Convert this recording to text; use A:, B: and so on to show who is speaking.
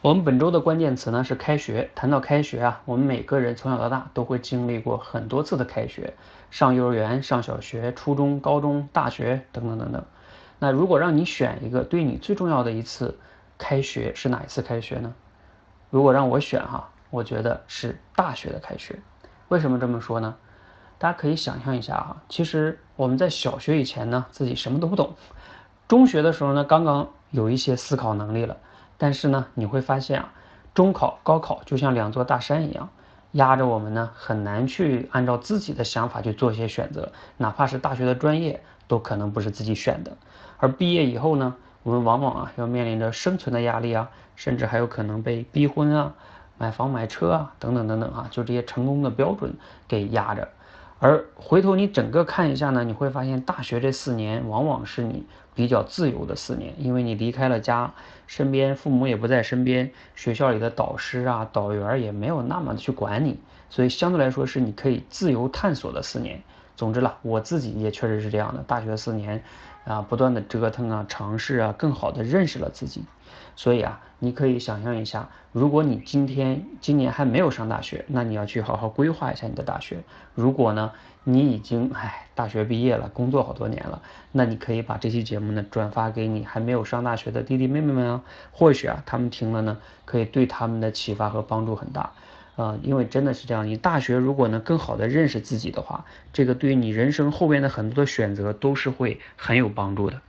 A: 我们本周的关键词呢是开学。谈到开学啊，我们每个人从小到大都会经历过很多次的开学，上幼儿园、上小学、初中、高中、大学等等等等。那如果让你选一个对你最重要的一次开学是哪一次开学呢？如果让我选哈，我觉得是大学的开学。为什么这么说呢？大家可以想象一下哈，其实我们在小学以前呢，自己什么都不懂；中学的时候呢，刚刚有一些思考能力了。但是呢，你会发现啊，中考、高考就像两座大山一样，压着我们呢，很难去按照自己的想法去做一些选择，哪怕是大学的专业，都可能不是自己选的。而毕业以后呢，我们往往啊，要面临着生存的压力啊，甚至还有可能被逼婚啊、买房买车啊等等等等啊，就这些成功的标准给压着。而回头你整个看一下呢，你会发现大学这四年往往是你比较自由的四年，因为你离开了家，身边父母也不在身边，学校里的导师啊、导员也没有那么去管你，所以相对来说是你可以自由探索的四年。总之了，我自己也确实是这样的，大学四年啊，不断的折腾啊、尝试啊，更好的认识了自己。所以啊，你可以想象一下，如果你今天今年还没有上大学，那你要去好好规划一下你的大学。如果呢，你已经唉大学毕业了，工作好多年了，那你可以把这期节目呢转发给你还没有上大学的弟弟妹妹们啊，或许啊他们听了呢，可以对他们的启发和帮助很大。啊，因为真的是这样，你大学如果能更好的认识自己的话，这个对于你人生后边的很多的选择都是会很有帮助的。